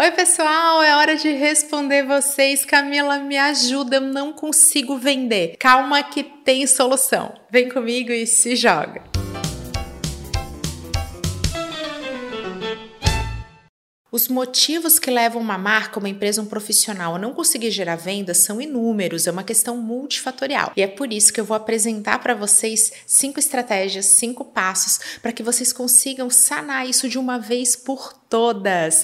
Oi, pessoal, é hora de responder vocês. Camila, me ajuda, eu não consigo vender. Calma que tem solução. Vem comigo e se joga. Os motivos que levam uma marca, uma empresa, um profissional a não conseguir gerar vendas são inúmeros, é uma questão multifatorial. E é por isso que eu vou apresentar para vocês cinco estratégias, cinco passos para que vocês consigam sanar isso de uma vez por todas.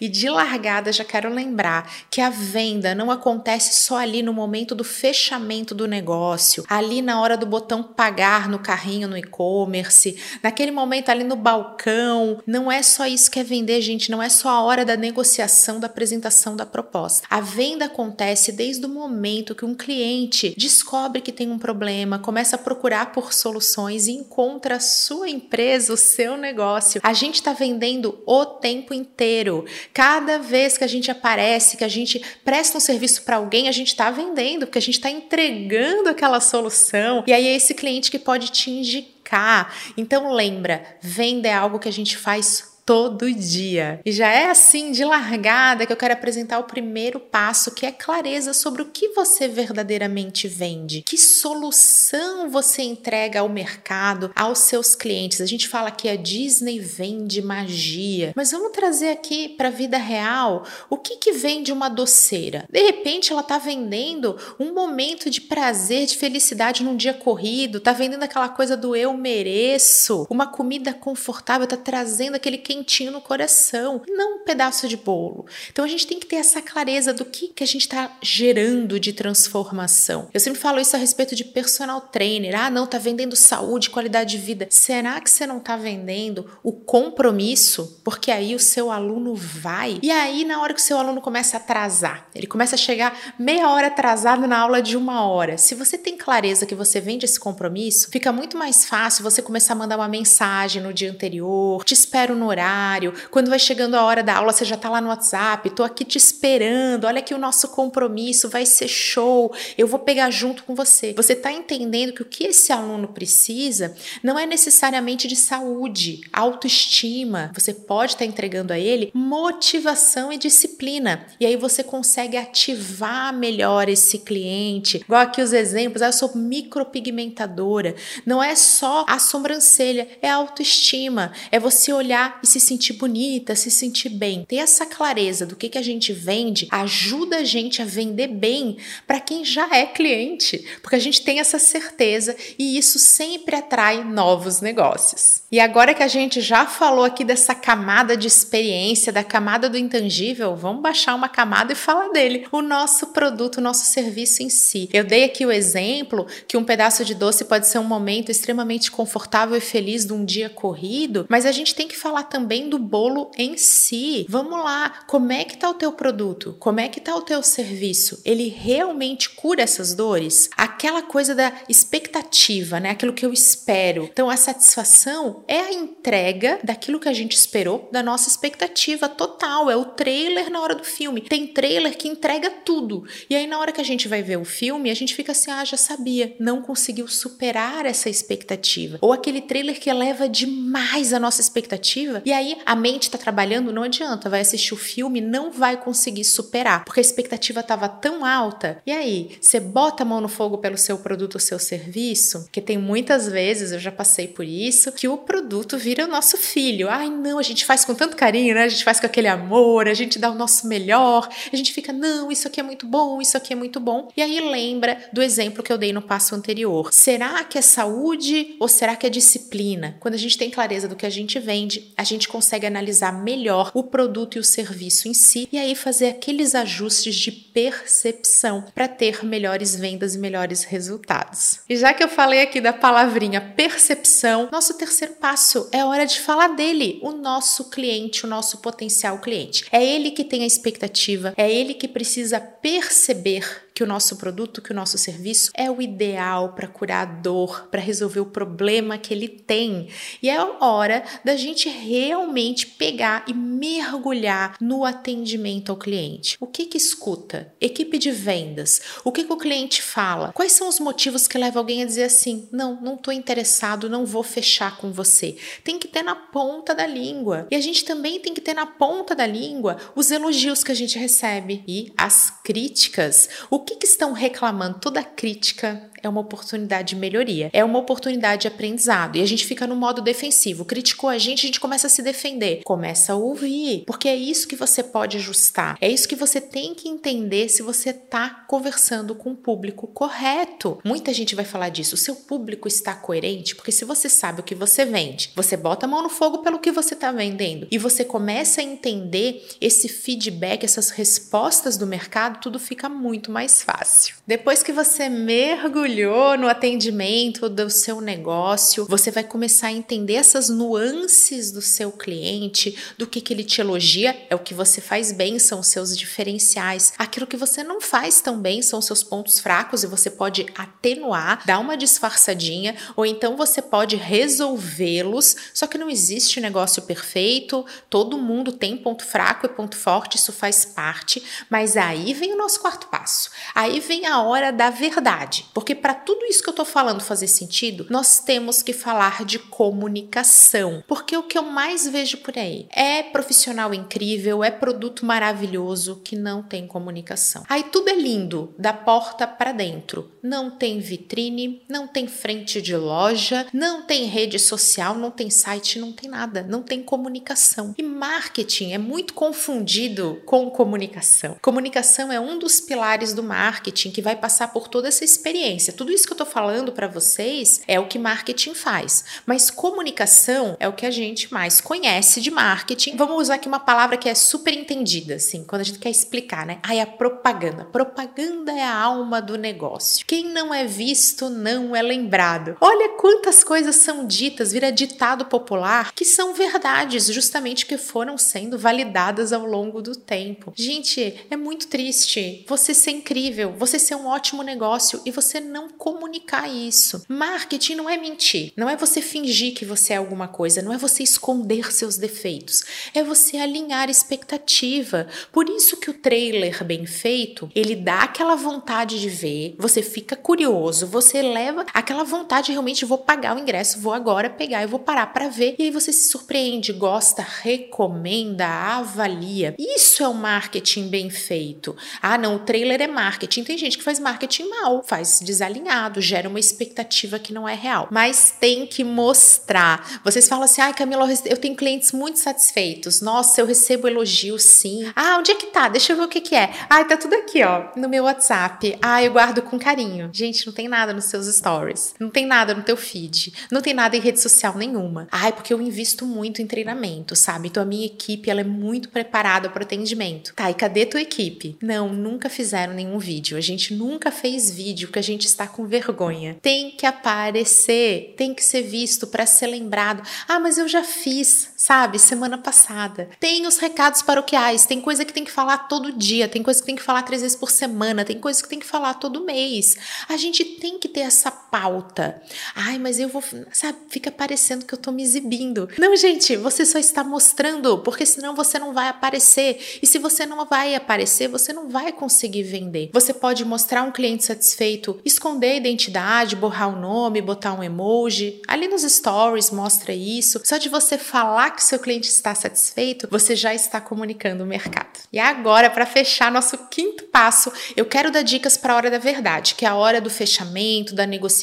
E de largada já quero lembrar que a venda não acontece só ali no momento do fechamento do negócio, ali na hora do botão pagar no carrinho no e-commerce, naquele momento ali no balcão. Não é só isso que é vender, gente, não é só a hora da negociação, da apresentação da proposta. A venda acontece desde o momento que um cliente descobre que tem um problema, começa a procurar por soluções e encontra a sua empresa, o seu negócio. A gente está vendendo o tempo inteiro inteiro. Cada vez que a gente aparece, que a gente presta um serviço para alguém, a gente está vendendo, porque a gente está entregando aquela solução. E aí é esse cliente que pode te indicar. Então lembra, venda é algo que a gente faz todo dia. E já é assim de largada que eu quero apresentar o primeiro passo, que é clareza sobre o que você verdadeiramente vende. Que solução você entrega ao mercado, aos seus clientes. A gente fala que a Disney vende magia, mas vamos trazer aqui para a vida real o que que vende uma doceira. De repente ela está vendendo um momento de prazer, de felicidade num dia corrido, está vendendo aquela coisa do eu mereço, uma comida confortável, está trazendo aquele quem quentinho no coração, não um pedaço de bolo. Então a gente tem que ter essa clareza do que, que a gente está gerando de transformação. Eu sempre falo isso a respeito de personal trainer. Ah, não, tá vendendo saúde, qualidade de vida. Será que você não tá vendendo o compromisso? Porque aí o seu aluno vai. E aí, na hora que o seu aluno começa a atrasar, ele começa a chegar meia hora atrasado na aula de uma hora. Se você tem clareza que você vende esse compromisso, fica muito mais fácil você começar a mandar uma mensagem no dia anterior, te espero no horário horário, quando vai chegando a hora da aula, você já está lá no WhatsApp, tô aqui te esperando, olha aqui o nosso compromisso, vai ser show, eu vou pegar junto com você. Você está entendendo que o que esse aluno precisa não é necessariamente de saúde, autoestima. Você pode estar tá entregando a ele motivação e disciplina. E aí você consegue ativar melhor esse cliente. Igual aqui os exemplos, ah, eu sou micropigmentadora. Não é só a sobrancelha, é a autoestima. É você olhar e se sentir bonita, se sentir bem. Ter essa clareza do que, que a gente vende ajuda a gente a vender bem para quem já é cliente, porque a gente tem essa certeza e isso sempre atrai novos negócios. E agora que a gente já falou aqui dessa camada de experiência, da camada do intangível, vamos baixar uma camada e falar dele, o nosso produto, o nosso serviço em si. Eu dei aqui o exemplo que um pedaço de doce pode ser um momento extremamente confortável e feliz de um dia corrido, mas a gente tem que falar também também do bolo em si. Vamos lá, como é que tá o teu produto? Como é que tá o teu serviço? Ele realmente cura essas dores? Aquela coisa da expectativa, né? Aquilo que eu espero. Então a satisfação é a entrega daquilo que a gente esperou, da nossa expectativa total, é o trailer na hora do filme. Tem trailer que entrega tudo. E aí na hora que a gente vai ver o filme, a gente fica assim: "Ah, já sabia, não conseguiu superar essa expectativa". Ou aquele trailer que eleva demais a nossa expectativa e aí a mente está trabalhando, não adianta, vai assistir o filme, não vai conseguir superar, porque a expectativa estava tão alta. E aí, você bota a mão no fogo pelo seu produto ou seu serviço, que tem muitas vezes, eu já passei por isso, que o produto vira o nosso filho. Ai, não, a gente faz com tanto carinho, né? A gente faz com aquele amor, a gente dá o nosso melhor, a gente fica, não, isso aqui é muito bom, isso aqui é muito bom. E aí lembra do exemplo que eu dei no passo anterior. Será que é saúde ou será que é disciplina? Quando a gente tem clareza do que a gente vende, a gente gente consegue analisar melhor o produto e o serviço em si e aí fazer aqueles ajustes de percepção para ter melhores vendas e melhores resultados. E já que eu falei aqui da palavrinha percepção, nosso terceiro passo é hora de falar dele, o nosso cliente, o nosso potencial cliente. É ele que tem a expectativa, é ele que precisa perceber que o nosso produto, que o nosso serviço é o ideal para curar a dor, para resolver o problema que ele tem. E é hora da gente realmente pegar e mergulhar no atendimento ao cliente. O que que escuta? Equipe de vendas. O que que o cliente fala? Quais são os motivos que levam alguém a dizer assim: "Não, não estou interessado, não vou fechar com você"? Tem que ter na ponta da língua. E a gente também tem que ter na ponta da língua os elogios que a gente recebe e as críticas. O que, que estão reclamando? Toda crítica é uma oportunidade de melhoria, é uma oportunidade de aprendizado. E a gente fica no modo defensivo. Criticou a gente, a gente começa a se defender. Começa a ouvir, porque é isso que você pode ajustar. É isso que você tem que entender se você está conversando com o público correto. Muita gente vai falar disso. O seu público está coerente, porque se você sabe o que você vende, você bota a mão no fogo pelo que você está vendendo e você começa a entender esse feedback, essas respostas do mercado, tudo fica muito mais fácil. Depois que você mergulha mergulhou no atendimento do seu negócio, você vai começar a entender essas nuances do seu cliente, do que, que ele te elogia, é o que você faz bem, são os seus diferenciais. Aquilo que você não faz tão bem são os seus pontos fracos e você pode atenuar, dar uma disfarçadinha, ou então você pode resolvê-los. Só que não existe negócio perfeito, todo mundo tem ponto fraco e ponto forte, isso faz parte, mas aí vem o nosso quarto passo. Aí vem a hora da verdade, porque para tudo isso que eu tô falando fazer sentido, nós temos que falar de comunicação. Porque o que eu mais vejo por aí é profissional incrível, é produto maravilhoso que não tem comunicação. Aí tudo é lindo, da porta para dentro. Não tem vitrine, não tem frente de loja, não tem rede social, não tem site, não tem nada, não tem comunicação. E marketing é muito confundido com comunicação. Comunicação é um dos pilares do marketing que vai passar por toda essa experiência tudo isso que eu tô falando para vocês é o que marketing faz. Mas comunicação é o que a gente mais conhece de marketing. Vamos usar aqui uma palavra que é super entendida, assim, quando a gente quer explicar, né? Ai, a propaganda. Propaganda é a alma do negócio. Quem não é visto não é lembrado. Olha quantas coisas são ditas, vira ditado popular, que são verdades, justamente que foram sendo validadas ao longo do tempo. Gente, é muito triste você ser incrível, você ser um ótimo negócio e você não comunicar isso. Marketing não é mentir, não é você fingir que você é alguma coisa, não é você esconder seus defeitos, é você alinhar expectativa. Por isso que o trailer bem feito, ele dá aquela vontade de ver, você fica curioso, você leva aquela vontade realmente vou pagar o ingresso, vou agora pegar e vou parar para ver. E aí você se surpreende, gosta, recomenda, avalia. Isso é o marketing bem feito. Ah, não, o trailer é marketing. Tem gente que faz marketing mal, faz desalinhado, gera uma expectativa que não é real. Mas tem que mostrar. Vocês falam assim: ai, Camila, eu tenho clientes muito satisfeitos. Nossa, eu recebo elogios sim. Ah, onde é que tá? Deixa eu ver o que, que é. Ai, tá tudo aqui, ó, no meu WhatsApp. Ah, eu guardo com carinho. Gente, não tem nada nos seus stories. Não tem nada no teu feed. Não tem nada em rede social nenhuma. Ai, porque eu invisto muito em treinamento, sabe? Então a minha equipe, ela é muito preparada para atendimento. Tá, e cadê tua equipe? Não, nunca fizeram nenhum vídeo. A gente nunca fez vídeo que a gente está com vergonha. Tem que aparecer, tem que ser visto para ser lembrado. Ah, mas eu já fiz, sabe, semana passada. Tem os recados paroquiais, tem coisa que tem que falar todo dia, tem coisa que tem que falar três vezes por semana, tem coisa que tem que falar todo mês. A gente tem que ter essa pauta. Ai, mas eu vou, sabe, fica parecendo que eu tô me exibindo. Não, gente, você só está mostrando, porque senão você não vai aparecer. E se você não vai aparecer, você não vai conseguir vender. Você pode mostrar um cliente satisfeito esconder a identidade, borrar o nome, botar um emoji. Ali nos stories mostra isso. Só de você falar que seu cliente está satisfeito, você já está comunicando o mercado. E agora, para fechar nosso quinto passo, eu quero dar dicas para a hora da verdade, que é a hora do fechamento, da negociação,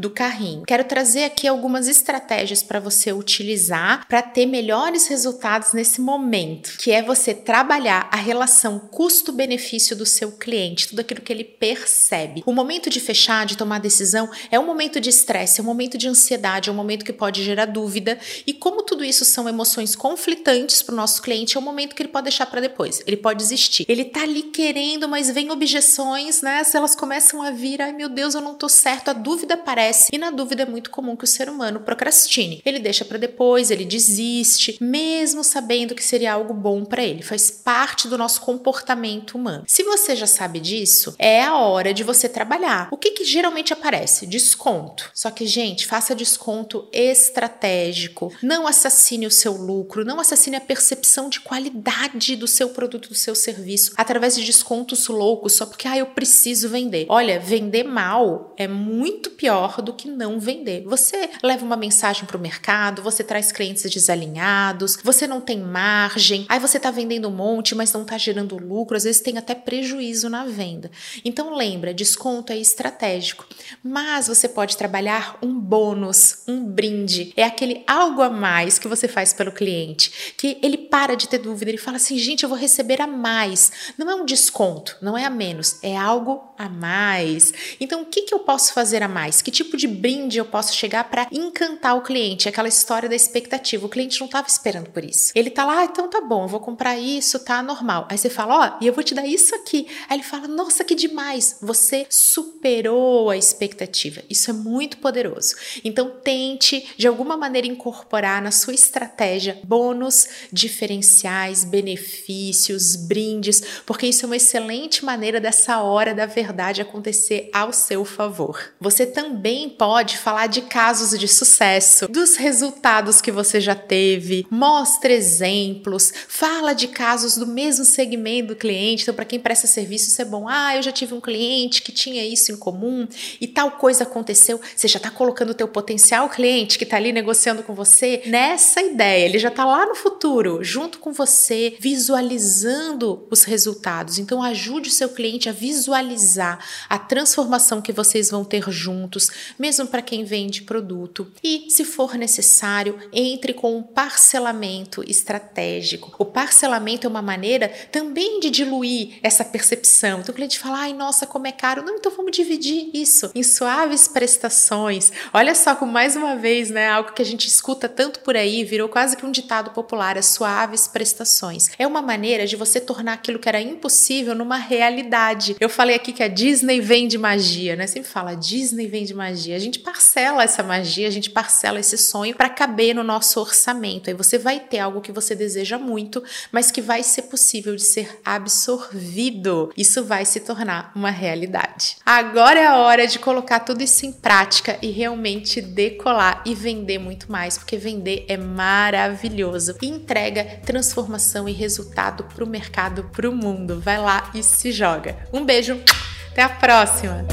do carrinho. Quero trazer aqui algumas estratégias para você utilizar para ter melhores resultados nesse momento, que é você trabalhar a relação custo-benefício do seu cliente, tudo aquilo que ele percebe. O momento de fechar, de tomar decisão, é um momento de estresse, é um momento de ansiedade, é um momento que pode gerar dúvida. E como tudo isso são emoções conflitantes para o nosso cliente, é um momento que ele pode deixar para depois. Ele pode desistir. Ele tá ali querendo, mas vem objeções, né? Se elas começam a vir, ai meu Deus, eu não tô certo. Certo, a dúvida aparece e na dúvida é muito comum que o ser humano procrastine. Ele deixa para depois, ele desiste, mesmo sabendo que seria algo bom para ele. Faz parte do nosso comportamento humano. Se você já sabe disso, é a hora de você trabalhar. O que, que geralmente aparece? Desconto. Só que, gente, faça desconto estratégico. Não assassine o seu lucro, não assassine a percepção de qualidade do seu produto, do seu serviço, através de descontos loucos só porque ah, eu preciso vender. Olha, vender mal é muito pior do que não vender. Você leva uma mensagem para o mercado, você traz clientes desalinhados, você não tem margem, aí você está vendendo um monte, mas não está gerando lucro, às vezes tem até prejuízo na venda. Então lembra, desconto é estratégico, mas você pode trabalhar um bônus, um brinde, é aquele algo a mais que você faz pelo cliente, que ele para de ter dúvida, ele fala assim, gente, eu vou receber a mais. Não é um desconto, não é a menos, é algo a mais. Então, o que, que eu posso fazer a mais? Que tipo de brinde eu posso chegar para encantar o cliente? Aquela história da expectativa. O cliente não estava esperando por isso. Ele tá lá, ah, então tá bom, eu vou comprar isso, tá normal. Aí você fala, ó, oh, e eu vou te dar isso aqui. Aí ele fala, nossa, que demais. Você superou a expectativa. Isso é muito poderoso. Então, tente de alguma maneira incorporar na sua estratégia bônus, diferenciais, benefícios, brindes, porque isso é uma excelente maneira dessa hora da verdade acontecer ao seu favor. Você também pode falar de casos de sucesso, dos resultados que você já teve, mostra exemplos, fala de casos do mesmo segmento do cliente. Então, para quem presta serviço, isso é bom. Ah, eu já tive um cliente que tinha isso em comum e tal coisa aconteceu. Você já está colocando o teu potencial cliente que está ali negociando com você nessa ideia. Ele já está lá no futuro, junto com você, visualizando os resultados. Então, ajude o seu cliente a visualizar a transformação que vocês vão ter juntos, mesmo para quem vende produto. E, se for necessário, entre com um parcelamento estratégico. O parcelamento é uma maneira também de diluir essa percepção. Então, o cliente fala: ai, nossa, como é caro. Não, então vamos dividir isso em suaves prestações. Olha só, com mais uma vez, né, algo que a gente escuta tanto por aí, virou quase que um ditado popular: as suaves prestações. É uma maneira de você tornar aquilo que era impossível numa realidade. Eu falei aqui que a Disney vem de magia, né? Sempre fala Disney vem de magia. A gente parcela essa magia, a gente parcela esse sonho para caber no nosso orçamento. Aí você vai ter algo que você deseja muito, mas que vai ser possível de ser absorvido. Isso vai se tornar uma realidade. Agora é a hora de colocar tudo isso em prática e realmente decolar e vender muito mais, porque vender é maravilhoso e entrega transformação e resultado para o mercado, para o mundo. Vai lá e se joga. Um beijo, até a próxima!